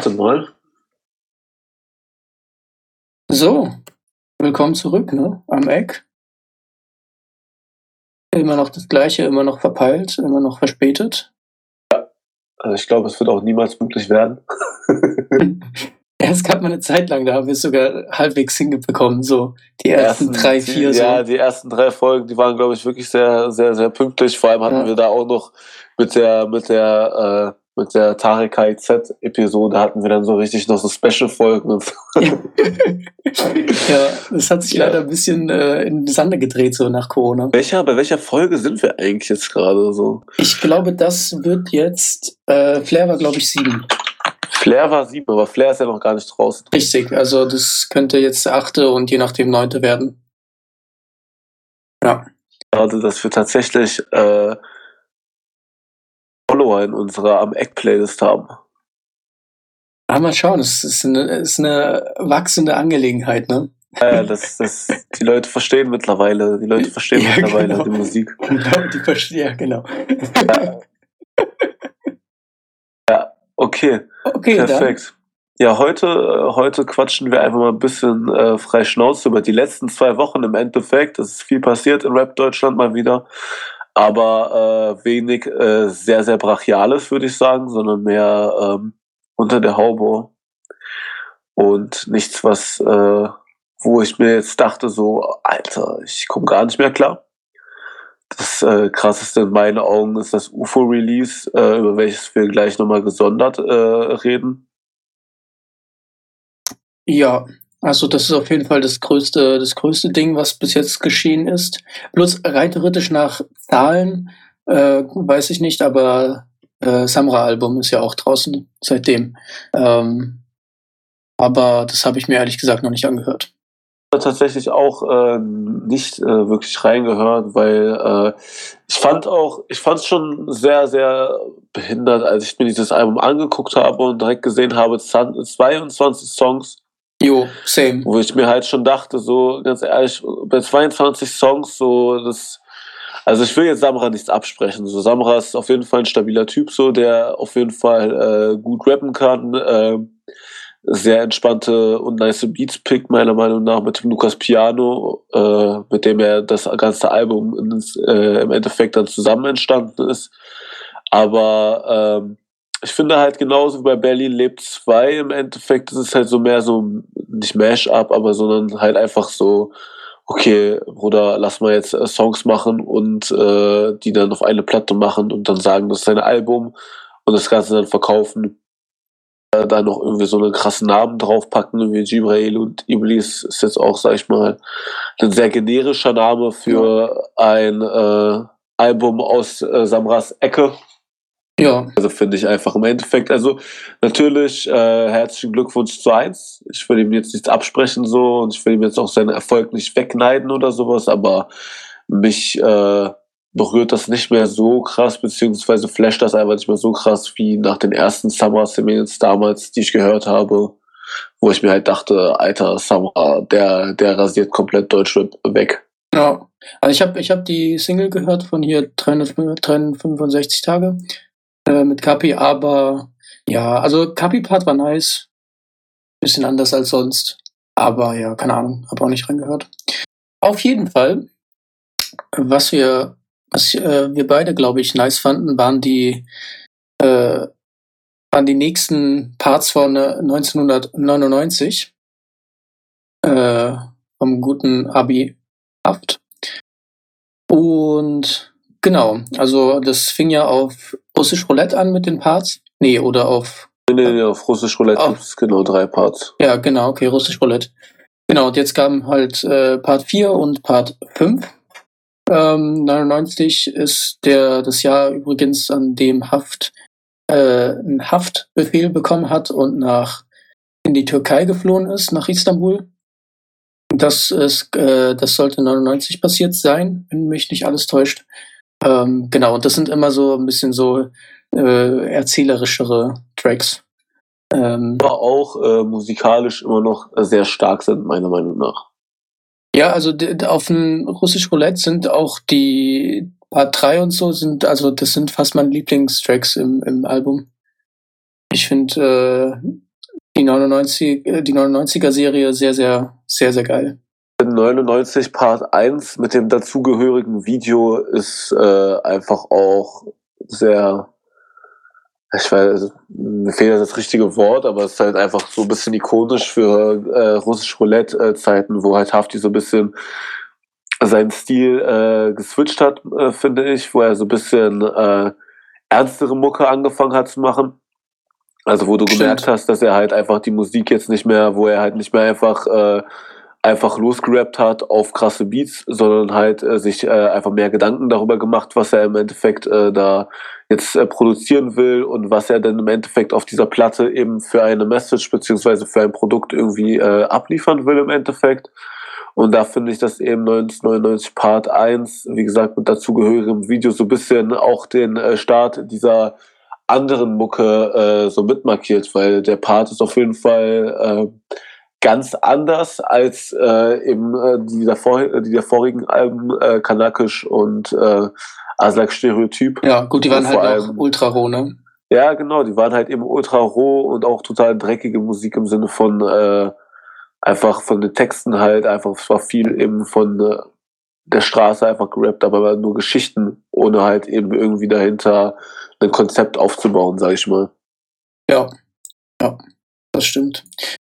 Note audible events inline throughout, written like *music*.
Warte mal. So, willkommen zurück, ne? Am Eck. Immer noch das Gleiche, immer noch verpeilt, immer noch verspätet. Also ich glaube, es wird auch niemals möglich werden. Ja, es gab mal eine Zeit lang, da haben wir es sogar halbwegs hingekommen, so die ersten, drei, vier. Die, so. Ja, die ersten drei Folgen, die waren, glaube ich, wirklich sehr, sehr, sehr pünktlich. Vor allem hatten Ja. wir da auch noch mit der, mit der, äh, mit der Tarek KIZ-Episode hatten wir dann so richtig noch so Special-Folgen so. *laughs* ja, das hat sich Ja. leider ein bisschen äh, in die Sande gedreht, so nach Corona. Welcher, bei welcher Folge sind wir eigentlich jetzt gerade so? Ich glaube, das wird jetzt, äh, Flair war, glaube ich, sieben. Flair war sieben, aber Flair ist ja noch gar nicht draußen. Richtig, also das könnte jetzt der achte und je nachdem neunte werden. Ja, Also, dass wir tatsächlich äh, Follower in unserer am Eck-Playlist haben. aber mal schauen, es ist eine, ist eine wachsende Angelegenheit, ne? Ja, das, das, die Leute verstehen mittlerweile, die Leute verstehen Ja, mittlerweile genau. die Musik. Die verstehen, ja, genau. Okay, Okay, dann. perfekt. Ja, heute, äh, heute quatschen wir einfach mal ein bisschen äh, frei Schnauze über die letzten zwei Wochen im Endeffekt. Es ist viel passiert in Rap Deutschland mal wieder. Aber äh, wenig äh, sehr, sehr Brachiales, würde ich sagen, sondern mehr ähm, unter der Haube. Und nichts, was, äh, wo ich mir jetzt dachte, so, Alter, ich komme gar nicht mehr klar. Das äh, krasseste in meinen Augen ist das UFO-Release, äh, über welches wir gleich nochmal gesondert äh, reden. Ja, also das ist auf jeden Fall das größte, das größte Ding, was bis jetzt geschehen ist. Bloß rein theoretisch nach Zahlen, äh, weiß ich nicht, aber äh, Samra-Album ist ja auch draußen seitdem. Ähm, aber das habe ich mir ehrlich gesagt noch nicht angehört. tatsächlich auch äh, nicht äh, wirklich reingehört, weil äh, ich fand auch, ich fand es schon sehr, sehr behindert, als ich mir dieses Album angeguckt habe und direkt gesehen habe, 22 Songs, Jo, same. wo ich mir halt schon dachte, so ganz ehrlich, bei 22 Songs, so das, also ich will jetzt Samra nichts absprechen. So Samra ist auf jeden Fall ein stabiler Typ, so der auf jeden Fall äh, gut rappen kann, äh, sehr entspannte und nice Beats pickt, meiner Meinung nach, mit dem Lukas Piano, äh, mit dem er das ganze Album ins, äh, im Endeffekt dann zusammen entstanden ist. Aber ähm, ich finde halt genauso wie bei Berlin lebt 2 im Endeffekt, das ist halt so mehr so, nicht Mash-up, aber sondern halt einfach so, okay, Bruder, lass mal jetzt äh, Songs machen und äh, die dann auf eine Platte machen und dann sagen, das ist ein Album und das Ganze dann verkaufen. Äh, da noch irgendwie so einen krassen Namen draufpacken, wie Jibrail und Iblis ist jetzt auch, sag ich mal, ein sehr generischer Name für ein äh, Album aus äh, Samras Ecke. Ja, Also finde ich einfach im Endeffekt, also natürlich äh, herzlichen Glückwunsch zu eins. Ich will ihm jetzt nichts absprechen so und ich will ihm jetzt auch seinen Erfolg nicht wegneiden oder sowas, aber mich äh, berührt das nicht mehr so krass, beziehungsweise flasht das einfach nicht mehr so krass wie nach den ersten Summer Semails damals, die ich gehört habe, wo ich mir halt dachte, alter Summer, der, der rasiert komplett Deutschrap weg. ja. Also ich habe ich hab die Single gehört von hier 365 365 Tage äh, mit Kapi, aber ja, also Kapi-Part war nice. Bisschen anders als sonst. Aber ja, keine Ahnung, habe auch nicht reingehört. Auf jeden Fall, was wir, was äh, wir beide, glaube ich, nice fanden, waren die, äh, waren die nächsten Parts von äh, 1999 äh, vom guten Abi Haft. Und genau, also das fing ja auf Russisch Roulette an mit den Parts. Nee, oder auf Nee, nee, nee, auf Russisch Roulette gibt es genau drei Parts. Ja, genau, okay, Russisch Roulette. Genau, und jetzt kamen halt äh, Part 4 und Part 5. Ähm, 99 ist der, das Jahr übrigens, an dem Haft äh, einen Haftbefehl bekommen hat und nach in die Türkei geflohen ist, nach Istanbul. Das ist, äh, das sollte 99 passiert sein, wenn mich nicht alles täuscht. Ähm, genau, und das sind immer so ein bisschen so äh, erzählerischere Tracks. Ähm, aber auch äh, musikalisch immer noch äh, sehr stark sind, meiner Meinung nach. Ja, also auf dem Russisch Roulette sind auch die Part 3 und so sind, also das sind fast meine Lieblingstracks im, im Album. Ich finde, Die 99, äh, die 99er Serie sehr, sehr, sehr, sehr geil. 99 Part 1 mit dem dazugehörigen Video ist äh, einfach auch sehr, ich weiß, mir fehlt das richtige Wort, aber es ist halt einfach so ein bisschen ikonisch für äh, russisch Roulette-Zeiten, wo halt Hafti so ein bisschen seinen Stil äh, geswitcht hat, äh, finde ich, wo er so ein bisschen äh, ernstere Mucke angefangen hat zu machen. Also wo du Stimmt. gemerkt hast, dass er halt einfach die Musik jetzt nicht mehr, wo er halt nicht mehr einfach äh, einfach losgerappt hat auf krasse Beats, sondern halt äh, sich äh, einfach mehr Gedanken darüber gemacht, was er im Endeffekt äh, da jetzt äh, produzieren will und was er dann im Endeffekt auf dieser Platte eben für eine Message beziehungsweise für ein Produkt irgendwie äh, abliefern will im Endeffekt. Und da finde ich, dass eben 1999 Part 1, wie gesagt, mit dazugehörigem Video so ein bisschen auch den äh, Start dieser anderen Mucke äh, so mitmarkiert, weil der Part ist auf jeden Fall äh, ganz anders als äh, eben äh, die, davor, die der vorigen Alben äh, Kanakisch und äh, Aslak Stereotyp. Ja, gut, die waren halt allem, auch ultra roh, ne? Ja, genau, die waren halt eben ultra roh und auch total dreckige Musik im Sinne von äh, einfach von den Texten halt, einfach, es war viel eben von äh, der Straße einfach gerappt, aber nur Geschichten, ohne halt eben irgendwie dahinter ein Konzept aufzubauen, sag ich mal. Ja, ja, das stimmt.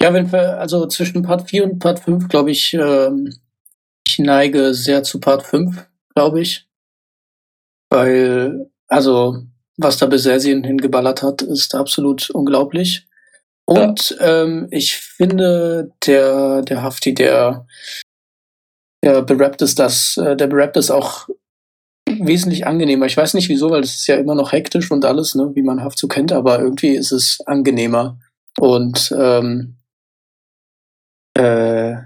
Ja, wenn wir, also zwischen Part 4 und Part 5, glaube ich, ähm, ich neige sehr zu Part 5, glaube ich. Weil, also, was da Besersien hingeballert hat, ist absolut unglaublich. Und ja. ähm, ich finde, der, der Hafti, der, der berappt ist das, äh, der berappt ist auch wesentlich angenehmer. Ich weiß nicht wieso, weil das ist ja immer noch hektisch und alles, ne, wie man Haft so kennt, aber irgendwie ist es angenehmer. Und ähm, äh,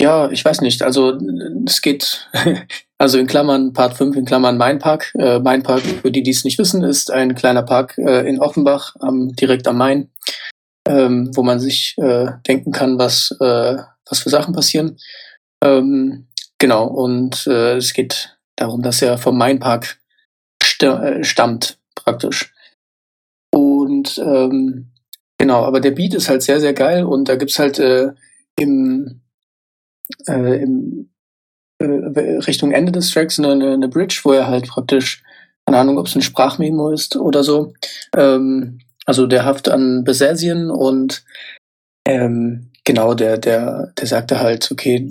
ja, ich weiß nicht. Also es geht, *laughs* also in Klammern Part 5, in Klammern Mein Park. Äh, mein Park, für die, die es nicht wissen, ist ein kleiner Park äh, in Offenbach, am, direkt am Main, ähm, wo man sich äh, denken kann, was, äh, was für Sachen passieren. Ähm, genau, und äh, es geht darum, dass er vom Main Park st äh, stammt, praktisch. Und ähm, genau, aber der Beat ist halt sehr, sehr geil und da gibt's halt äh, im, äh, im äh, Richtung Ende des Tracks eine, eine Bridge, wo er halt praktisch, keine Ahnung, ob es ein Sprachmemo ist oder so, ähm, also der Haft an Besesien und ähm, genau, der, der, der sagte halt, okay,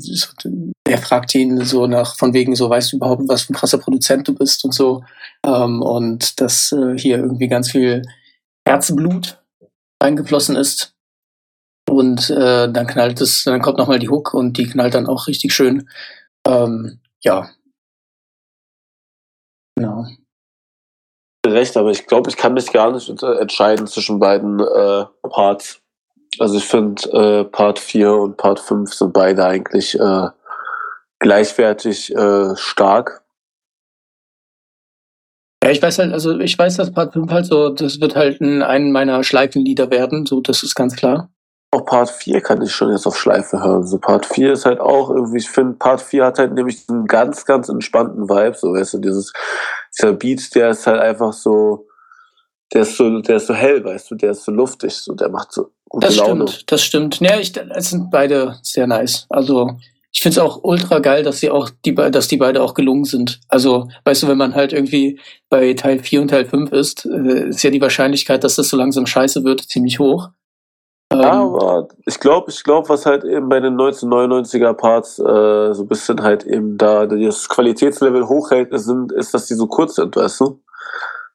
er fragt ihn so nach, von wegen so, weißt du überhaupt, was für ein krasser Produzent du bist und so. Ähm, und dass äh, hier irgendwie ganz viel Herzblut eingeflossen ist. Und äh, dann knallt es, dann kommt nochmal die Hook und die knallt dann auch richtig schön. Ähm, ja. Genau. Recht, aber ich glaube, ich kann mich gar nicht entscheiden zwischen beiden äh, Parts. Also ich finde, äh, Part 4 und Part 5 sind beide eigentlich äh, gleichwertig äh, stark. Ja, ich weiß halt, also ich weiß, dass Part 5 halt so, das wird halt ein, einen meiner Schleifenlieder werden, so, das ist ganz klar. Auch Part 4 kann ich schon jetzt auf Schleife hören. So Part 4 ist halt auch irgendwie, ich finde, Part 4 hat halt nämlich einen ganz, ganz entspannten Vibe. So, weißt du, dieses, dieser Beat, der ist halt einfach so, der ist so, der ist so hell, weißt du, der ist so luftig, so, der macht so gute das Laune. Stimmt, das stimmt. Ja, ich, es sind beide sehr nice. Also, ich finde es auch ultra geil, dass sie auch die, dass die beide auch gelungen sind. Also, weißt du, wenn man halt irgendwie bei Teil 4 und Teil 5 ist, äh, ist ja die Wahrscheinlichkeit, dass das so langsam scheiße wird, ziemlich hoch. Ja, ähm, aber ich glaube, ich glaube, was halt eben bei den 1999er Parts äh, so ein bisschen halt eben da das Qualitätslevel hochhält, ist, ist, dass die so kurz sind, weißt du?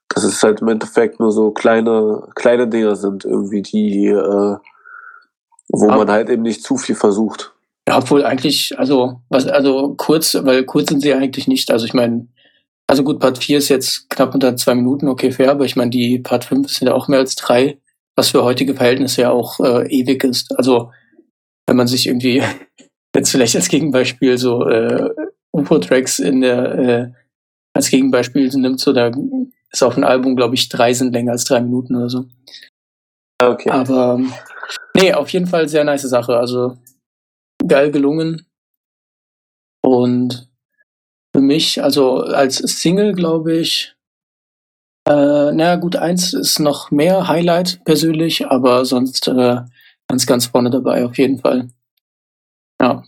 Dass es halt im Endeffekt nur so kleine, kleine Dinger sind, irgendwie, die, äh, wo aber, man halt eben nicht zu viel versucht. Ja, obwohl eigentlich, also, was, also kurz, weil kurz sind sie eigentlich nicht. Also ich meine, also gut, Part 4 ist jetzt knapp unter zwei Minuten, okay, fair, aber ich meine, die Part 5 sind ja auch mehr als drei was für heutige Verhältnisse ja auch äh, ewig ist. Also wenn man sich irgendwie *laughs* jetzt vielleicht als Gegenbeispiel so äh, UFO-Tracks in der äh, als Gegenbeispiel nimmt, so da ist auf ein Album, glaube ich, drei sind länger als drei Minuten oder so. Okay. Aber nee, auf jeden Fall sehr nice Sache. Also geil gelungen. Und für mich, also als Single, glaube ich, äh, na gut, eins ist noch mehr Highlight persönlich, aber sonst äh, ganz, ganz vorne dabei, auf jeden Fall. Ja.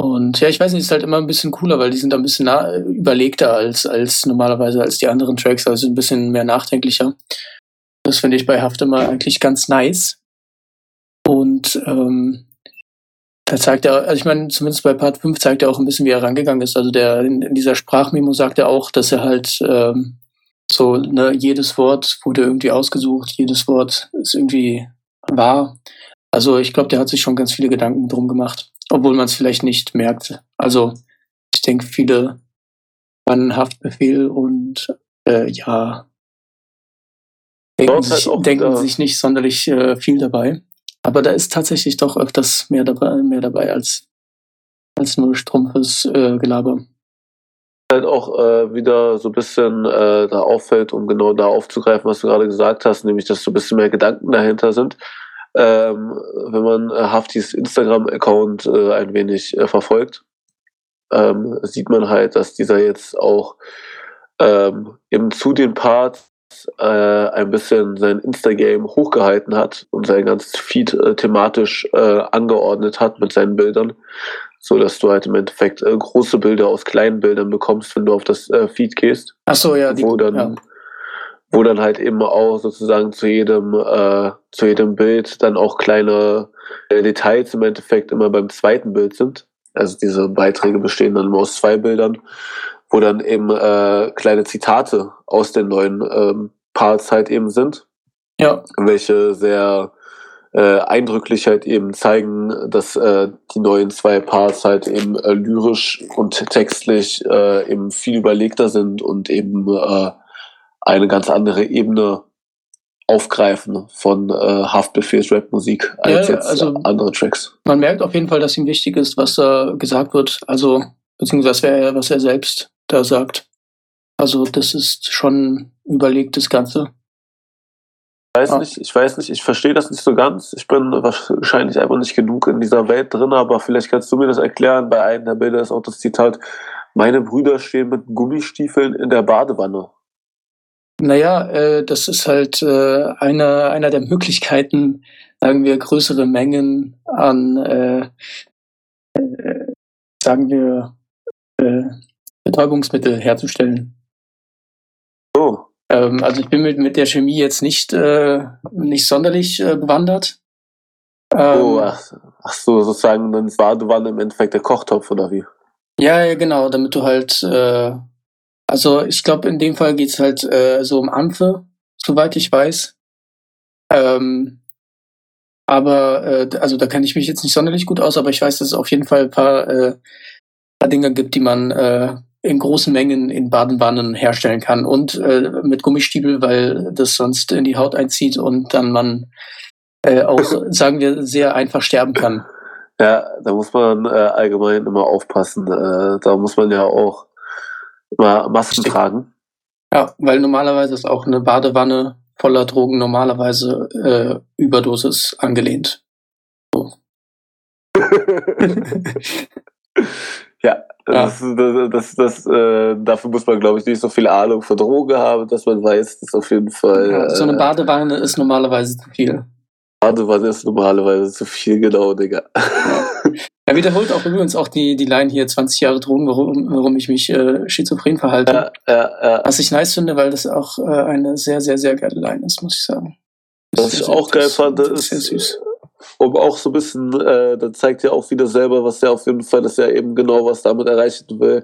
Und ja, ich weiß nicht, ist halt immer ein bisschen cooler, weil die sind ein bisschen überlegter als, als normalerweise als die anderen Tracks, also ein bisschen mehr nachdenklicher. Das finde ich bei Haft immer eigentlich ganz nice. Und ähm, da zeigt er, also ich meine, zumindest bei Part 5 zeigt er auch ein bisschen, wie er rangegangen ist. Also der in, in dieser Sprachmemo sagt er auch, dass er halt ähm, so, ne, jedes Wort wurde irgendwie ausgesucht, jedes Wort ist irgendwie wahr. Also ich glaube, der hat sich schon ganz viele Gedanken drum gemacht, obwohl man es vielleicht nicht merkt. Also ich denke, viele waren Haftbefehl und äh, ja, denken, sich, halt denken sich nicht sonderlich äh, viel dabei. Aber da ist tatsächlich doch öfters mehr dabei, mehr dabei als, als nur stumpfes äh, Gelaber. Halt auch äh, wieder so ein bisschen äh, da auffällt, um genau da aufzugreifen, was du gerade gesagt hast, nämlich, dass so ein bisschen mehr Gedanken dahinter sind. Ähm, wenn man äh, Haftis Instagram-Account äh, ein wenig äh, verfolgt, ähm, sieht man halt, dass dieser jetzt auch ähm, eben zu den Parts äh, ein bisschen sein Instagram hochgehalten hat und sein ganzes Feed äh, thematisch äh, angeordnet hat mit seinen Bildern, so dass du halt im Endeffekt äh, große Bilder aus kleinen Bildern bekommst, wenn du auf das äh, Feed gehst. Ach so, ja, die, wo dann ja. wo dann halt eben auch sozusagen zu jedem äh, zu jedem Bild dann auch kleine Details im Endeffekt immer beim zweiten Bild sind. Also diese Beiträge bestehen dann immer aus zwei Bildern wo dann eben äh, kleine Zitate aus den neuen ähm, Parts halt eben sind. Ja. Welche sehr äh, eindrücklich halt eben zeigen, dass äh, die neuen zwei Parts halt eben äh, lyrisch und textlich äh, eben viel überlegter sind und eben äh, eine ganz andere Ebene aufgreifen von äh, Haftbefehls Rap-Musik als ja, jetzt also andere Tracks. Man merkt auf jeden Fall, dass ihm wichtig ist, was da gesagt wird, also beziehungsweise was er selbst da sagt. Also das ist schon überlegt, das Ganze. Ich weiß nicht, ich weiß nicht, ich verstehe das nicht so ganz. Ich bin wahrscheinlich einfach nicht genug in dieser Welt drin, aber vielleicht kannst du mir das erklären. Bei einem der Bilder ist auch das Zitat, meine Brüder stehen mit Gummistiefeln in der Badewanne. Naja, äh, das ist halt äh, einer, einer der Möglichkeiten, sagen wir, größere Mengen an, äh, äh sagen wir, äh, Betäubungsmittel herzustellen. Oh. Ähm, also ich bin mit, mit der Chemie jetzt nicht, äh, nicht sonderlich äh, bewandert. Ähm, oh, ach, ach, so, sozusagen, dann war du waren im Endeffekt der Kochtopf oder wie? Ja, ja, genau, damit du halt, äh, also ich glaube, in dem Fall geht es halt äh, so um Ampfe, soweit ich weiß. Ähm, aber, äh, also da kenne ich mich jetzt nicht sonderlich gut aus, aber ich weiß, dass es auf jeden Fall ein paar, äh, paar Dinge gibt, die man äh, in großen Mengen in Badenwannen herstellen kann und äh, mit Gummistiefel, weil das sonst in die Haut einzieht und dann man äh, auch, sagen wir, sehr einfach sterben kann. Ja, da muss man äh, allgemein immer aufpassen. Äh, da muss man ja auch immer Masken Stimmt. tragen. Ja, weil normalerweise ist auch eine Badewanne voller Drogen normalerweise äh, Überdosis angelehnt. So. *laughs* *laughs* Ja, das, ja. das, das, das äh, dafür muss man, glaube ich, nicht so viel Ahnung von Droge haben, dass man weiß, dass auf jeden Fall. Ja, so eine äh, Badewanne ist normalerweise zu viel. Badewanne ist normalerweise zu viel, genau, Digga. Ja. Er wiederholt auch übrigens auch die, die Line hier 20 Jahre Drogen, warum, warum ich mich äh, schizophren verhalte. Ja, ja. Was ich nice finde, weil das auch äh, eine sehr, sehr, sehr geile Line ist, muss ich sagen. Was ich auch geil fand, ist, ist sehr süß um auch so ein bisschen, äh, dann zeigt ja auch wieder selber, was der auf jeden Fall ist ja eben genau, was damit erreichen will.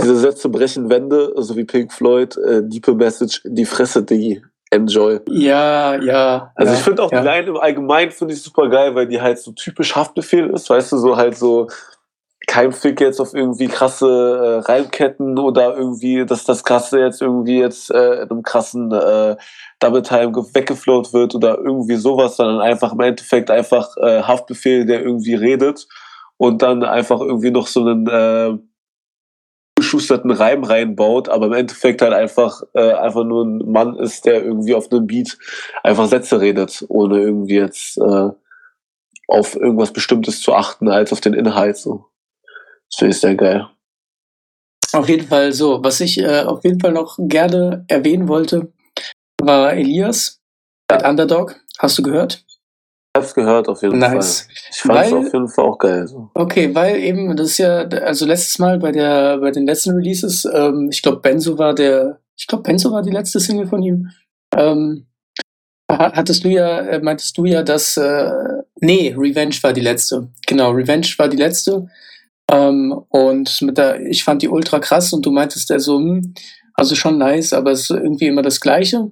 Diese Sätze brechen Wände, so wie Pink Floyd, äh, Deeper Message, die Fresse, Diggi. Enjoy. Ja, ja. Also ja, ich finde auch ja. die Line im Allgemeinen finde ich super geil, weil die halt so typisch Haftbefehl ist, weißt du, so halt so kein Fick jetzt auf irgendwie krasse äh, Reimketten oder irgendwie, dass das Krasse jetzt irgendwie jetzt äh, in einem krassen äh, Double Time weggefloat wird oder irgendwie sowas, sondern einfach im Endeffekt einfach äh, Haftbefehl, der irgendwie redet und dann einfach irgendwie noch so einen äh, geschusterten Reim reinbaut, aber im Endeffekt halt einfach äh, einfach nur ein Mann ist, der irgendwie auf einem Beat einfach Sätze redet, ohne irgendwie jetzt äh, auf irgendwas Bestimmtes zu achten als auf den Inhalt so. Das finde ich sehr geil. Auf jeden Fall so. Was ich äh, auf jeden Fall noch gerne erwähnen wollte, war Elias. Mit Underdog, hast du gehört? Ich hab's gehört auf jeden Nice. Fall. Ich fand's Weil- auf jeden Fall auch geil. So. Okay, weil eben, das ist ja, also letztes Mal bei der, bei den letzten Releases, ähm, ich glaube, Benzo war der, ich glaube, Benzo war die letzte Single von ihm. Ähm, ha- hattest du ja, äh, meintest du ja, dass, äh, nee, Revenge war die letzte. Genau, Revenge war die letzte. Ähm, und mit der, ich fand die ultra krass und du meintest also, hm, also schon nice, aber es ist irgendwie immer das Gleiche.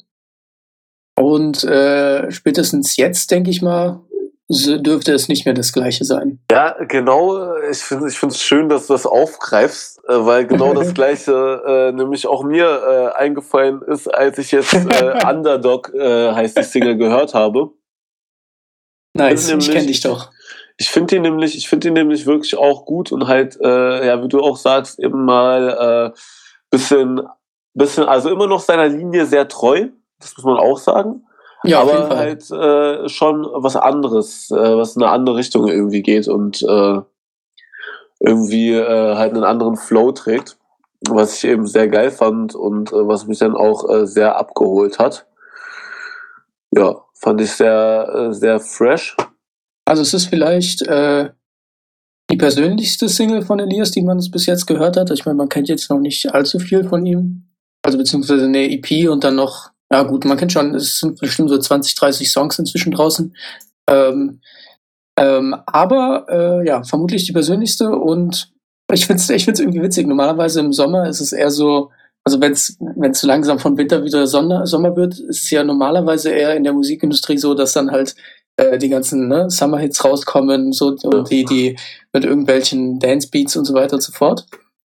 Und äh, spätestens jetzt, denke ich mal, so dürfte es nicht mehr das Gleiche sein. Ja, genau. Ich finde ich es schön, dass du das aufgreifst, äh, weil genau das *laughs* Gleiche äh, nämlich auch mir äh, eingefallen ist, als ich jetzt äh, *laughs* Underdog äh, heißt die Single gehört habe. Nice, ich nämlich- kenne dich doch. Ich finde ihn nämlich, ich finde ihn nämlich wirklich auch gut und halt, äh, ja, wie du auch sagst, eben mal äh, bisschen, bisschen, also immer noch seiner Linie sehr treu, das muss man auch sagen. Ja, aber halt äh, schon was anderes, äh, was in eine andere Richtung irgendwie geht und äh, irgendwie äh, halt einen anderen Flow trägt, was ich eben sehr geil fand und äh, was mich dann auch äh, sehr abgeholt hat. Ja, fand ich sehr, äh, sehr fresh. Also es ist vielleicht äh, die persönlichste Single von Elias, die man bis jetzt gehört hat. Ich meine, man kennt jetzt noch nicht allzu viel von ihm. Also beziehungsweise eine EP und dann noch, ja gut, man kennt schon, es sind bestimmt so 20, 30 Songs inzwischen draußen. Ähm, ähm, aber äh, ja, vermutlich die persönlichste und ich finde es ich find's irgendwie witzig. Normalerweise im Sommer ist es eher so, also wenn es so langsam von Winter wieder Sonne, Sommer wird, ist es ja normalerweise eher in der Musikindustrie so, dass dann halt äh, die ganzen ne, Summer-Hits rauskommen so, und die, die mit irgendwelchen Dance-Beats und so weiter und so fort.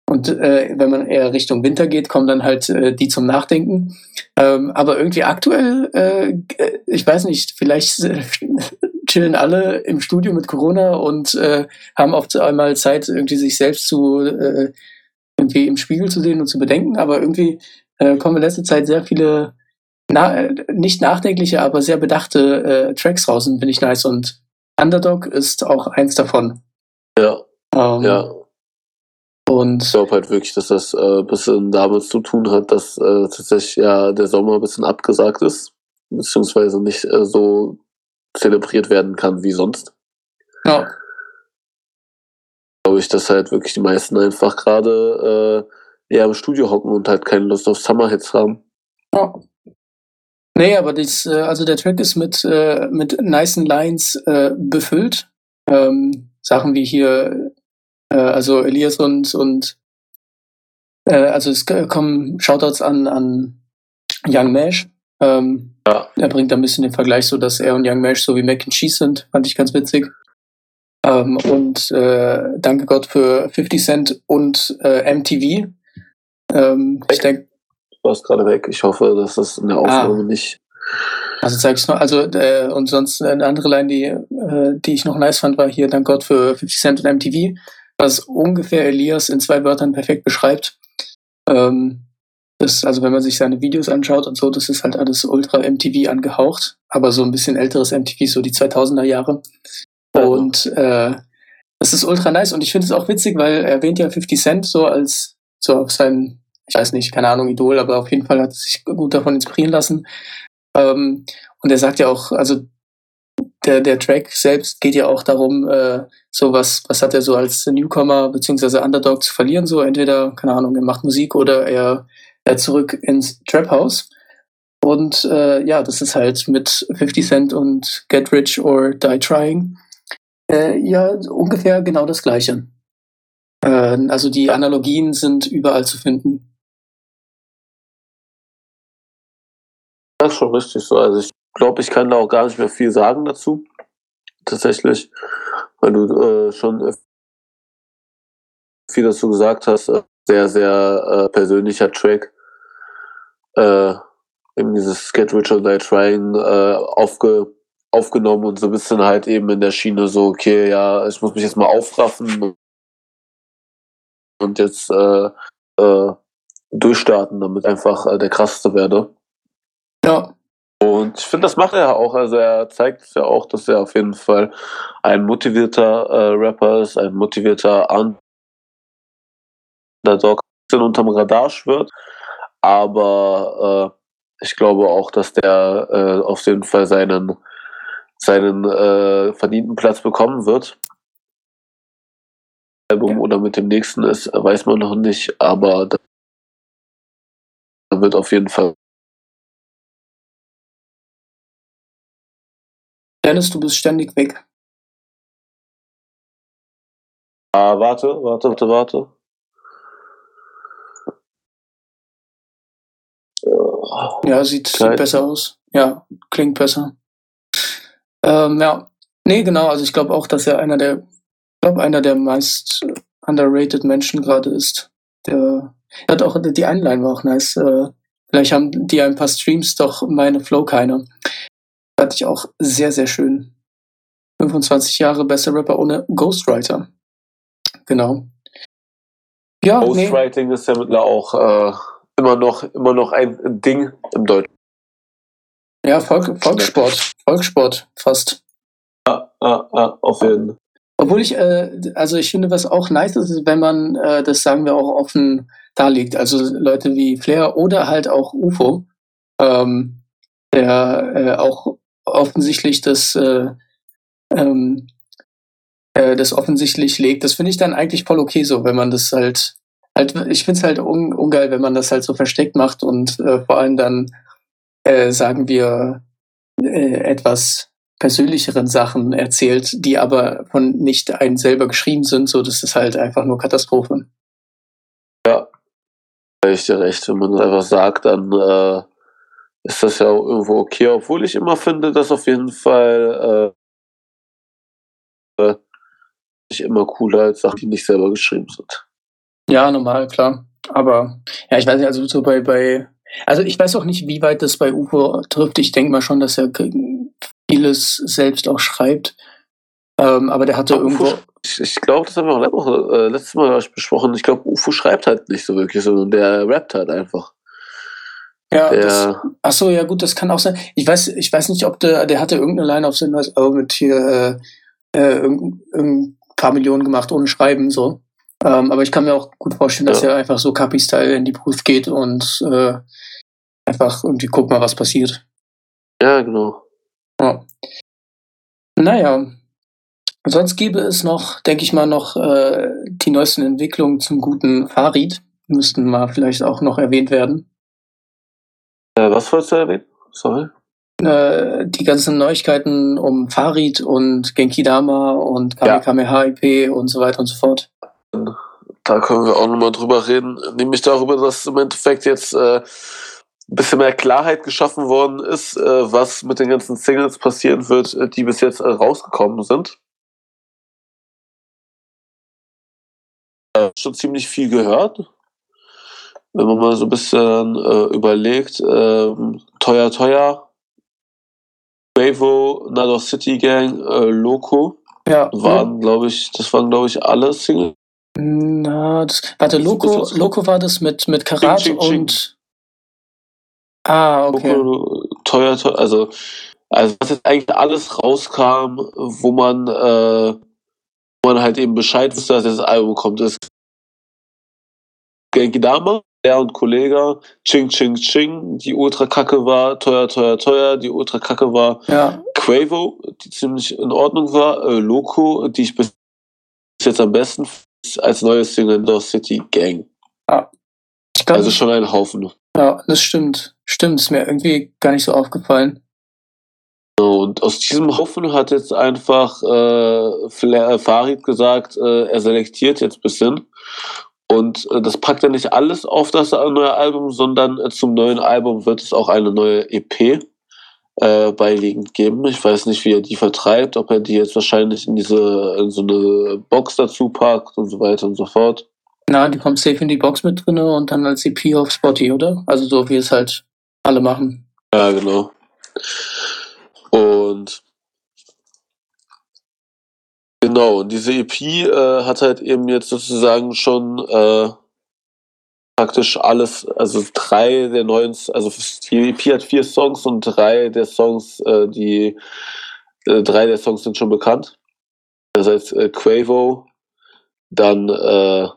Und äh, wenn man eher Richtung Winter geht, kommen dann halt äh, die zum Nachdenken. Ähm, aber irgendwie aktuell, äh, äh, ich weiß nicht, vielleicht *laughs* chillen alle im Studio mit Corona und äh, haben auf einmal Zeit, irgendwie sich selbst zu irgendwie im Spiegel zu sehen und zu bedenken. Aber irgendwie kommen in letzter Zeit sehr viele na, äh, nicht nachdenkliche, aber sehr bedachte äh, Tracks raus und finde ich nice. Und Underdog ist auch eins davon. Ja, Ähm, ja. Ich Und glaube halt wirklich, dass das äh, ein bisschen damit zu tun hat, dass äh, tatsächlich ja der Sommer ein bisschen abgesagt ist, beziehungsweise nicht äh, so zelebriert werden kann wie sonst. ja, Glaube ich, dass halt wirklich die meisten einfach gerade äh, eher im Studio hocken und halt keine Lust auf Summerhits haben. ja. Nee, aber das, äh, also der Track ist mit, äh, mit nicen Lines äh, befüllt. Ähm, Sachen wie hier, äh, also Elias und, und äh, also es kommen Shoutouts an, an Young Mash. Ähm, Ja. Er bringt da ein bisschen den Vergleich, so dass er und Young Mash so wie Mac and Cheese sind. Fand ich ganz witzig. Ähm, und äh, danke Gott für 50 Cent und äh, MTV. Ähm, ich denke, warst gerade weg. Ich hoffe, dass das in der Aufnahme nicht. also zeig ich noch, also äh, und sonst eine andere Line, die, äh, die ich noch nice fand, war hier dank Gott für 50 Cent und MTV, was ungefähr Elias in zwei Wörtern perfekt beschreibt. Ähm, das, also wenn man sich seine Videos anschaut und so, das ist halt alles ultra MTV angehaucht, aber so ein bisschen älteres MTV, so die 2000er Jahre. Und äh, das ist ultra nice und ich finde es auch witzig, weil er erwähnt ja 50 Cent so als so auf sein, ich weiß nicht, keine Ahnung, Idol, aber auf jeden Fall hat er sich gut davon inspirieren lassen. Ähm, und er sagt ja auch, also der, der Track selbst geht ja auch darum, äh, so was, was hat er so als Newcomer beziehungsweise Underdog zu verlieren, so entweder, keine Ahnung, er macht Musik oder er, er zurück ins Trap House. Und äh, ja, das ist halt mit 50 Cent und Get Rich or Die Trying äh, ja ungefähr genau das Gleiche. Äh, also die Analogien sind überall zu finden. Ist schon richtig so. Also ich glaube, ich kann da auch gar nicht mehr viel sagen dazu. Tatsächlich. Weil du äh, schon viel dazu gesagt hast. Äh, sehr, sehr äh, persönlicher Track. Äh, eben dieses Get Rich or Die Trying äh, aufge, aufgenommen und so ein bisschen halt eben in der Schiene so, okay, ja, ich muss mich jetzt mal aufraffen und jetzt äh, durchstarten, damit einfach der krasseste werde. Ja, Und ich finde, das macht er ja auch. Also er zeigt es ja auch, dass er auf jeden Fall ein motivierter äh, Rapper ist, ein motivierter Underdog, der unterm Radar schwirrt. Aber ich glaube auch, dass der äh, auf jeden Fall seinen, seinen äh, verdienten Platz bekommen wird. Album oder mit dem nächsten ist, weiß man noch nicht, aber da wird auf jeden Fall. Dennis, du bist ständig weg. Ah, warte, warte, warte, warte. Ja, sieht, sieht besser aus. Ja, klingt besser. Ähm, ja, nee, genau. Also ich glaube auch, dass er einer der, glaube einer der meist underrated Menschen gerade ist. Der hat auch die Einline war auch nice. Äh, vielleicht haben die ein paar Streams, doch meine Flow keine. Fand ich auch sehr, sehr schön. 25 Jahre bester Rapper ohne Ghostwriter. Genau. Ja, Ghostwriting nee. ist ja mittlerweile auch äh, immer noch, immer noch ein Ding im Deutschen. Ja, Volk, Volkssport. Volkssport fast. Ja, ja, ja, auf jeden Fall. Obwohl ich, äh, also ich finde, was auch nice ist, ist wenn man, äh, das sagen wir auch offen darlegt. Also Leute wie Flair oder halt auch UFO, ähm, der äh, auch offensichtlich das, äh, ähm, äh, das offensichtlich legt. Das finde ich dann eigentlich voll okay so, wenn man das halt halt, ich finde es halt un, ungeil, wenn man das halt so versteckt macht und äh, vor allem dann, äh, sagen wir, äh, etwas persönlicheren Sachen erzählt, die aber von nicht einem selber geschrieben sind, so das ist halt einfach nur Katastrophe. Ja, ich dir recht. Wenn man das einfach sagt, dann äh, ist das ja auch irgendwo okay, obwohl ich immer finde, dass auf jeden Fall äh, ich immer cooler als Sachen, die nicht selber geschrieben sind. Ja, normal, klar. Aber ja, ich weiß nicht, also so bei, bei also ich weiß auch nicht, wie weit das bei UFO trifft. Ich denke mal schon, dass er vieles selbst auch schreibt. Ähm, aber der hatte aber irgendwo. UFO, ich, ich glaube, das haben wir auch äh, letztes Mal besprochen. Ich glaube, UFO schreibt halt nicht so wirklich, sondern der rappt halt einfach. Ja, der, das, ach so, ja gut, das kann auch sein. Ich weiß, ich weiß nicht, ob der, der hatte irgendeine Line auf seinem neues Album mit hier äh, äh, ein paar Millionen gemacht ohne Schreiben so. Ähm, aber ich kann mir auch gut vorstellen, dass ja. er einfach so Kapi-Style in die Proof geht und äh, einfach irgendwie guck mal, was passiert. Ja, genau. Ja. Naja. Sonst gäbe es noch, denke ich mal, noch äh, die neuesten Entwicklungen zum guten Farid. Müssten mal vielleicht auch noch erwähnt werden. Äh, was wolltest du erwähnen? Sorry. Äh, die ganzen Neuigkeiten um Farid und Genki Dama und Kamehameha IP und so weiter und so fort. Da können wir auch nochmal drüber reden, nämlich darüber, dass im Endeffekt jetzt äh, ein bisschen mehr Klarheit geschaffen worden ist, äh, was mit den ganzen Singles passieren wird, äh, die bis jetzt äh, rausgekommen sind. Schon ziemlich viel gehört. Wenn man mal so ein bisschen äh, überlegt, ähm, teuer, teuer, Bravo, Nado City Gang, Loco, ja, waren, glaube ich, das waren, glaube ich, alle Singles. Na, das, warte, Loco, Loco war das mit, mit Karat ching, ching, und. Ching. Ah, okay. Loco, teuer, teuer, also, also was jetzt eigentlich alles rauskam, wo man, äh, wo man halt eben Bescheid wusste, dass das Album kommt, ist Genki Dama, der und Kollege, Ching Ching Ching, die ultra kacke war, teuer, teuer, teuer, die ultra kacke war, ja. Quavo, die ziemlich in Ordnung war, äh, Loco, die ich bis jetzt am besten als neues Single Door City Gang. Ja. Glaub, also schon ein Haufen. Ja, das stimmt. Stimmt, ist mir irgendwie gar nicht so aufgefallen. Und aus diesem Haufen hat jetzt einfach äh, äh, Farid gesagt, äh, er selektiert jetzt ein bisschen. Und äh, das packt er nicht alles auf das neue Album, sondern äh, zum neuen Album wird es auch eine neue EP äh, beiliegend geben. Ich weiß nicht, wie er die vertreibt, ob er die jetzt wahrscheinlich in diese in so eine Box dazu packt und so weiter und so fort. Na, die kommt safe in die Box mit drin und dann als EP auf Spotty, oder? Also so wie es halt alle machen. Ja, genau. Und genau, und diese EP äh, hat halt eben jetzt sozusagen schon äh, praktisch alles, also drei der neuen, also die EP hat vier Songs und drei der Songs, äh, die äh, drei der Songs sind schon bekannt. Das heißt äh, Quavo, dann äh,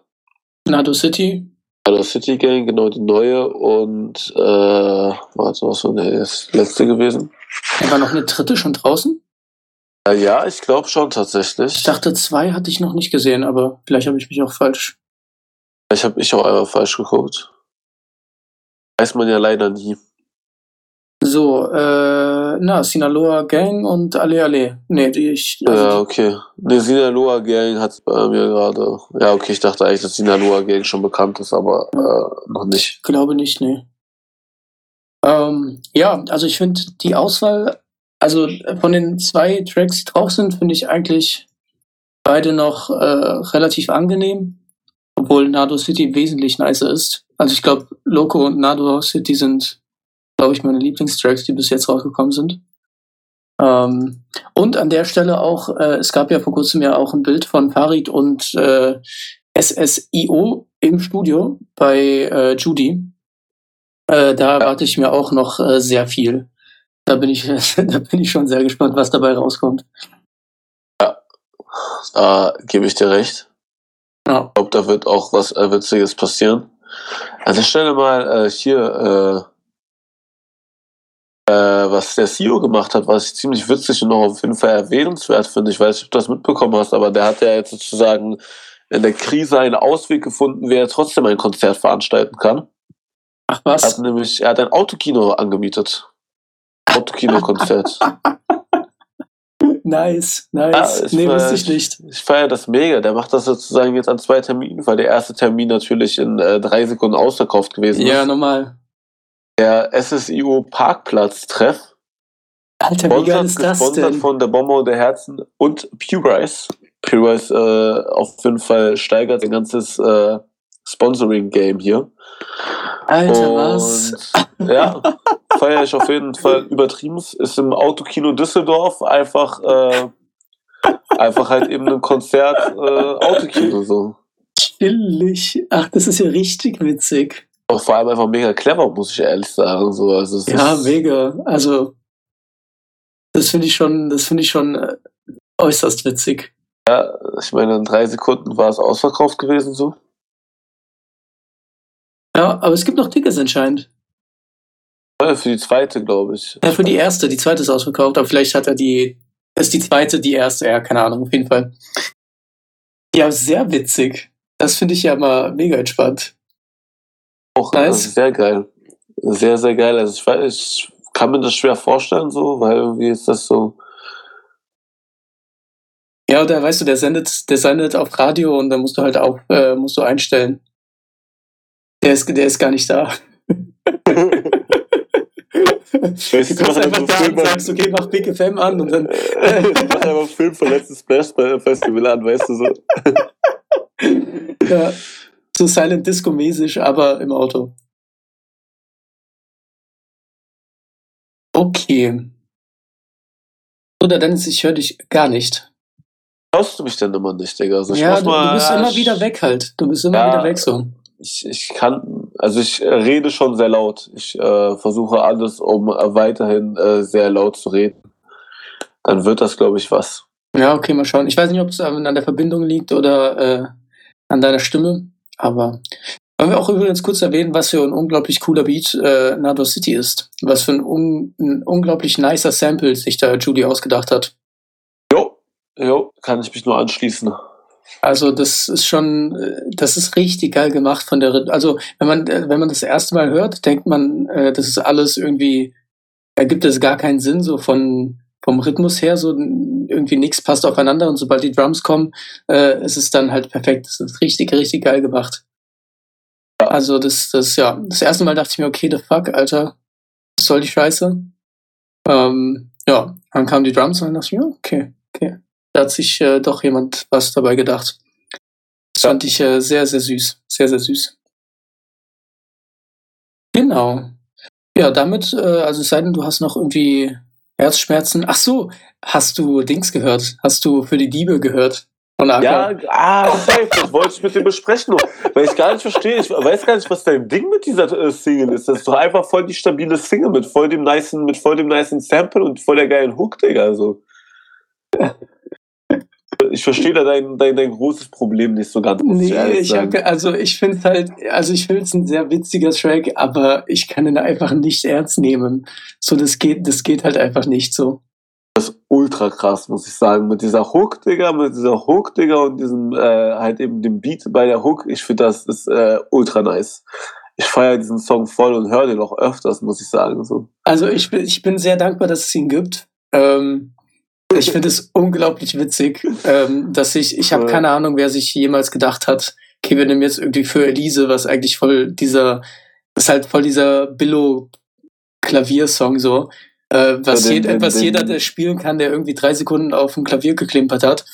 Nado City Hello City Gang, genau die neue und äh, warte, was war das letzte gewesen? War noch eine dritte schon draußen? Äh, ja, ich glaube schon tatsächlich. Ich dachte, zwei hatte ich noch nicht gesehen, aber vielleicht habe ich mich auch falsch. Ich habe ich auch einmal falsch geguckt. Weiß man ja leider nie. So, äh, na, Sinaloa Gang und Ale Ale. Nee, die ich. Also ja, okay. Ne, Sinaloa Gang hat bei mir gerade. Ja, okay, ich dachte eigentlich, dass Sinaloa Gang schon bekannt ist, aber äh, noch nicht. Ich glaube nicht, nee. Ähm, ja, also ich finde die Auswahl, also von den zwei Tracks, die drauf sind, finde ich eigentlich beide noch äh, relativ angenehm, obwohl Nado City wesentlich nicer ist. Also ich glaube, Loco und Nado City sind glaube ich, meine Lieblingstracks, die bis jetzt rausgekommen sind. Ähm, und an der Stelle auch, äh, es gab ja vor kurzem ja auch ein Bild von Farid und äh, SSIO im Studio bei äh, Judy. Äh, da erwarte ich mir auch noch äh, sehr viel. Da bin ich, *laughs* da bin ich schon sehr gespannt, was dabei rauskommt. Ja, da gebe ich dir recht. Ja. Ich glaube, da wird auch was äh, Witziges passieren. Also stell dir mal äh, hier äh, äh, was der CEO gemacht hat, was ich ziemlich witzig und auch auf jeden Fall erwähnenswert finde. Ich weiß nicht, ob du das mitbekommen hast, aber der hat ja jetzt sozusagen in der Krise einen Ausweg gefunden, wie er trotzdem ein Konzert veranstalten kann. Ach was? Er hat nämlich, er hat ein Autokino angemietet. Autokino-Konzert. *laughs* nice, nice. Ja, ich nee, wusste ich nicht. Ich feiere das mega. Der macht das sozusagen jetzt an zwei Terminen, weil der erste Termin natürlich in äh, drei Sekunden ausverkauft gewesen Ja, ist. normal. Der SSIO Parkplatz-Treff. Alter, wie geil ist das denn? von der Bombe der Herzen und Pewrice. Pewrice äh, auf jeden Fall steigert sein ganzes äh, Sponsoring-Game hier. Alter, was? Und ja, feiere ich auf jeden Fall übertrieben. Ist im Autokino Düsseldorf einfach, äh, einfach halt eben ein Konzert äh, Autokino so. Chillig. Ach, das ist ja richtig witzig. Auch vor allem einfach mega clever, muss ich ehrlich sagen. So, also Ja, mega. Also, das finde ich schon, das finde ich schon äh, äußerst witzig. ich meine, in drei Sekunden war es ausverkauft gewesen so. Ja, aber es gibt noch Tickets anscheinend. Ja, Für die zweite, glaube ich. Ja, für die erste, die zweite ist ausverkauft, aber vielleicht hat er die, ist die zweite die erste, ja, keine Ahnung, auf jeden Fall. Ja, sehr witzig. Das finde ich ja mal mega entspannt. Auch Nice. äh, sehr geil. Sehr, sehr geil. Also ich, weiß, ich kann mir das schwer vorstellen, so, weil irgendwie ist das so. Ja, oder weißt du, der sendet, der sendet auf Radio und dann musst du halt auch, äh, musst du einstellen. Der ist, der ist gar nicht da. *laughs* Du Weißt kommst einfach da und sagst, okay, mach Big FM an und dann, *laughs* ich mach einfach Film von letzten Splash Festival an, weißt du so. ja, so Silent Disco-mäßig, aber im Auto. Okay. Oder Dennis, ich höre dich gar nicht. Hörst du mich denn immer nicht, Digga? Also ja, du, du bist ja, immer wieder weg halt. Du bist immer Ja. wieder weg so. Ich, ich kann, also ich äh, rede schon sehr laut. Ich äh, versuche alles, um äh, weiterhin äh, sehr laut zu reden. Dann wird das, glaube ich, was. Ja, okay, mal schauen. Ich weiß nicht, ob es an der Verbindung liegt oder äh, an deiner Stimme, aber wollen wir auch übrigens kurz erwähnen, was für ein unglaublich cooler Beat äh, Nado City ist. Was für ein, un ein unglaublich nicer Sample sich da Judy ausgedacht hat. Jo, jo, kann ich mich nur anschließen. Also das ist schon, äh, das ist richtig geil gemacht von der, also wenn man, äh, wenn man das erste Mal hört, denkt man, äh, das ist alles irgendwie, ergibt es gar keinen Sinn, so von, vom Rhythmus her, so irgendwie nichts passt aufeinander und sobald die Drums kommen, ist es dann halt perfekt. Das ist richtig, richtig geil gemacht. Also das, das, ja, das erste Mal dachte ich mir, okay, the fuck, Alter, was soll die Scheiße? Ähm, ja, dann kamen die Drums und dann dachte ich mir, okay, okay. Da hat sich äh, doch jemand was dabei gedacht. Das Ja. fand ich äh, sehr, sehr süß. Sehr, sehr süß. Genau. Ja, damit, äh, also es sei denn, du hast noch irgendwie Herzschmerzen. Ach so, hast du Dings gehört? Hast du für die Diebe gehört? Von? Ja, ah, safe, das wollte ich mit dir besprechen. Weil ich gar nicht verstehe, ich weiß gar nicht, was dein Ding mit dieser äh, Single ist. Das ist doch einfach voll die stabile Single mit voll dem nicen, mit voll dem nicen Sample und voll der geilen Hook, Digga. Also. *laughs* ich verstehe da dein, dein, dein großes Problem nicht so ganz. Nee, ich, ich hab, also ich finde es halt, also ich finde es ein sehr witziger Track, aber ich kann ihn einfach nicht ernst nehmen. So, das geht, das geht halt einfach nicht so. Das ist ultra krass, muss ich sagen. Mit dieser Hook, Digga, mit dieser Hook, Digga, und diesem, äh, halt eben dem Beat bei der Hook, ich finde das ist äh, ultra nice. Ich feiere diesen Song voll und höre den auch öfters, muss ich sagen. So. Also ich bin, ich bin sehr dankbar, dass es ihn gibt. Ähm, ich finde es unglaublich witzig, ähm, dass ich, ich habe keine Ahnung, wer sich jemals gedacht hat, okay, wir nehmen jetzt irgendwie für Elise, was eigentlich voll dieser, ist halt voll dieser Billo-Klaviersong so, äh, was, den, jed, was den, jeder, der spielen kann, der irgendwie drei Sekunden auf dem Klavier geklimpert hat.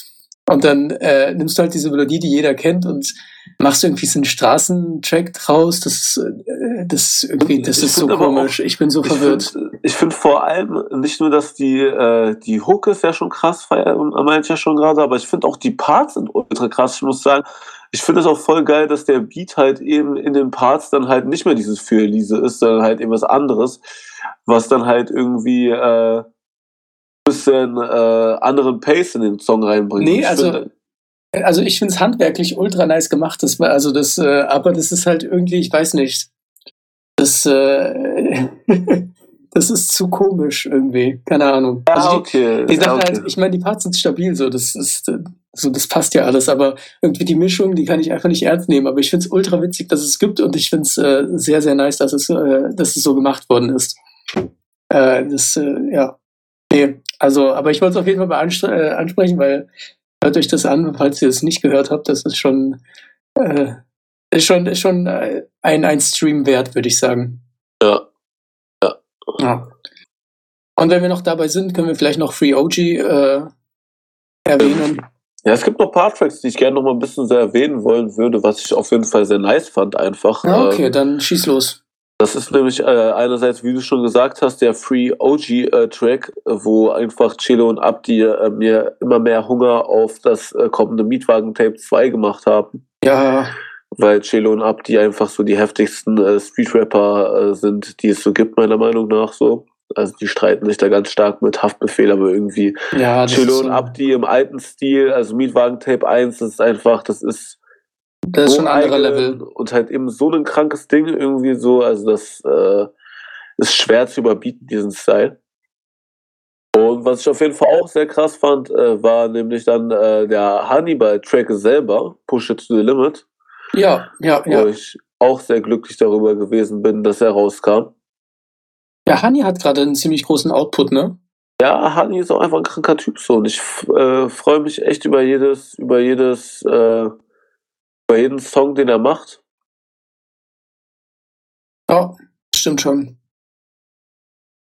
Und dann äh, nimmst du halt diese Melodie, die jeder kennt, und machst irgendwie so einen Straßentrack draus. Das ist, äh, das ist irgendwie, das ich ist so komisch. Auch, ich bin so verwirrt. Find, ich finde vor allem nicht nur, dass die, äh, die Hook ist ja schon krass, meinte ich ja schon gerade, aber ich finde auch die Parts sind ultra krass. Ich muss sagen, ich finde es auch voll geil, dass der Beat halt eben in den Parts dann halt nicht mehr dieses für Elise ist, sondern halt eben was anderes, was dann halt irgendwie äh, bisschen äh, anderen Pace in den Song reinbringt. Nee, also, finde, also ich finde es handwerklich ultra nice gemacht. Das war, also das, äh, aber das ist halt irgendwie, ich weiß nicht. Das, äh, *laughs* das ist zu komisch irgendwie. Keine Ahnung. Ja, also die, okay. Die ja, okay. halt, ich meine, die Parts sind stabil, so das ist, so das passt ja alles, aber irgendwie die Mischung, die kann ich einfach nicht ernst nehmen. Aber ich finde es ultra witzig, dass es gibt und ich finde es äh, sehr, sehr nice, dass es, äh, dass es so gemacht worden ist. Äh, das, äh, ja. Nee, also, aber ich wollte es auf jeden Fall mal äh, ansprechen, weil hört euch das an, falls ihr es nicht gehört habt. Das ist schon, äh, ist schon, ist schon äh, ein, ein Stream wert, würde ich sagen. Ja. Ja. Und wenn wir noch dabei sind, können wir vielleicht noch Free OG äh, erwähnen. Ja, es gibt noch ein paar Tracks, die ich gerne noch mal ein bisschen sehr erwähnen wollen würde, was ich auf jeden Fall sehr nice fand, einfach. Ja, okay, ähm, dann schieß los. Das ist nämlich äh, einerseits, wie du schon gesagt hast, der Free OG-Track, äh, wo einfach Chelo und Abdi äh, mir immer mehr Hunger auf das äh, kommende Mietwagen-Tape 2 gemacht haben. Ja. Weil Chelo und Abdi einfach so die heftigsten äh, Street-Rapper äh, sind, die es so gibt, meiner Meinung nach so. Also die streiten sich da ganz stark mit Haftbefehl, aber irgendwie ja, Chelo und Abdi im alten Stil, also Mietwagen-Tape 1, das ist einfach, das ist das ist schon ein anderer Level. Und halt eben so ein krankes Ding irgendwie so, also das äh, ist schwer zu überbieten, diesen Style. Und was ich auf jeden Fall auch sehr krass fand, äh, war nämlich dann äh, der Hannibal-Track selber, Push It to the Limit. Ja, ja, wo ja. Wo ich auch sehr glücklich darüber gewesen bin, dass er rauskam. Ja, Hani hat gerade einen ziemlich großen Output, ne? Ja, Hani ist auch einfach ein kranker Typ so. Und ich äh, freue mich echt über jedes, über jedes äh, bei jedem Song, den er macht. Ja, stimmt schon.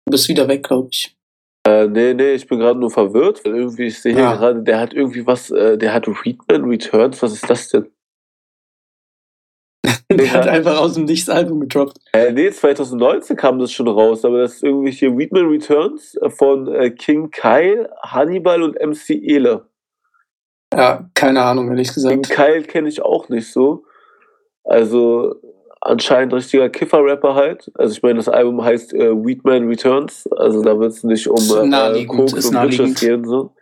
Du bist wieder weg, glaube ich. Äh, nee, nee, ich bin gerade nur verwirrt, weil irgendwie, ich sehe ja. gerade, der hat irgendwie was, äh, der hat Readman Returns, was ist das denn? *laughs* der hat einfach aus dem Nichts Album gedroppt. Äh, nee, 2019 kam das schon raus, aber das ist irgendwie hier Readman Returns von äh, King Kyle, Hannibal und MC Ele. Ja, keine Ahnung, ehrlich gesagt. Den Kyle kenne ich auch nicht so. Also anscheinend richtiger Kiffer-Rapper halt. Also ich meine, das Album heißt äh, Weedman Returns. Also da wird es nicht um äh, Koks und Bitches gehen. So.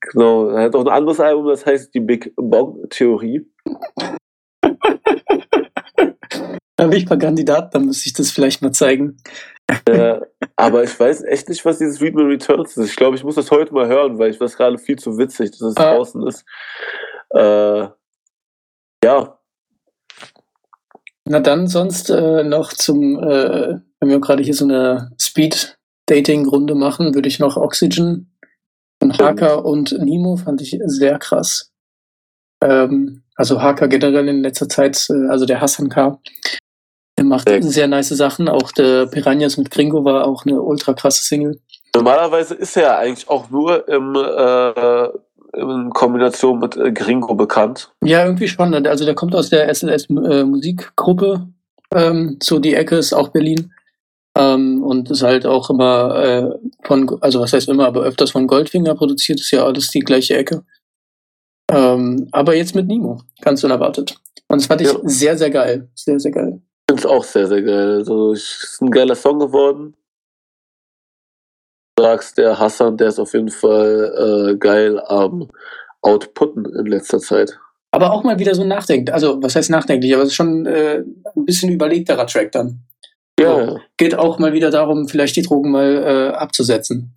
Genau. Er hat auch ein anderes Album, das heißt die Big Bong-Theorie. Da bin ich mal Kandidat, dann müsste ich das vielleicht mal zeigen. Äh, aber ich weiß echt nicht, was dieses Readme Returns ist. Ich glaube, ich muss das heute mal hören, weil ich das gerade viel zu witzig, dass es ah. draußen ist. Äh, ja. Na dann sonst äh, noch zum, äh, wenn wir gerade hier so eine Speed-Dating-Runde machen, würde ich noch Oxygen von Haka und Nemo fand ich sehr krass. Ähm, also Haka generell in letzter Zeit, äh, also der Hassan K. Der macht sehr, sehr nice Sachen. Auch der Piranhas mit Gringo war auch eine ultra krasse Single. Normalerweise ist er ja eigentlich auch nur im, äh, in Kombination mit äh, Gringo bekannt. Ja, irgendwie schon. Also der kommt aus der SLS äh, Musikgruppe. Ähm, so die Ecke ist auch Berlin. Ähm, und ist halt auch immer äh, von, also was heißt immer, aber öfters von Goldfinger produziert, ist ja alles die gleiche Ecke. Ähm, aber jetzt mit Nemo, ganz unerwartet. Und das fand ich ja. sehr, sehr geil. Sehr, sehr geil. Ich finde es auch sehr, sehr geil. Also, es ist ein geiler Song geworden. Du sagst, der Hassan, der ist auf jeden Fall äh, geil am outputten in letzter Zeit. Aber auch mal wieder so nachdenklich. Also, was heißt nachdenklich? Aber es ist schon äh, ein bisschen überlegterer Track dann. Ja, So. ja. Geht auch mal wieder darum, vielleicht die Drogen mal äh, abzusetzen.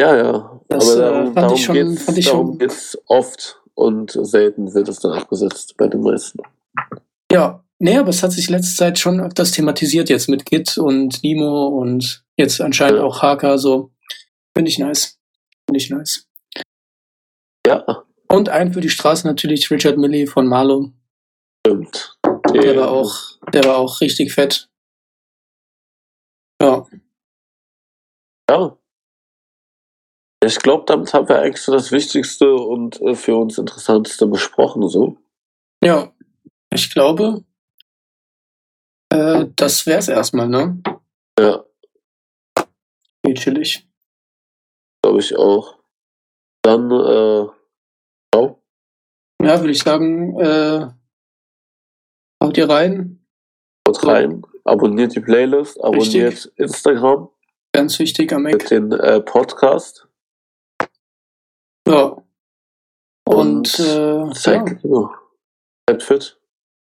Ja, ja. Das, Aber äh, darum, fand darum ich schon- geht's, fand ich darum schon- geht's oft und selten wird es dann abgesetzt bei den meisten. Ja, nee, aber es hat sich letzte Zeit schon öfters thematisiert, jetzt mit Git und Nemo und jetzt anscheinend auch Haka, so. Finde ich nice. Finde ich nice. Ja, Und ein für die Straße natürlich Richard Milley von Marlo. stimmt. Der war auch, der war auch richtig fett. Ja, Ja. Ich glaube, damit haben wir eigentlich so das Wichtigste und äh, für uns Interessanteste besprochen. So. ja. Ich glaube, äh, das wär's erstmal, ne? Ja, Geht chillig. glaube ich auch. Dann, äh, ciao. Ja, würde ich sagen, äh, haut ihr rein. Haut rein. Abonniert die Playlist, abonniert Instagram, Ganz wichtig am Eck. mit den äh, Podcast. Ja. Und, Und äh. Zeigt, ja. Bleibt fit.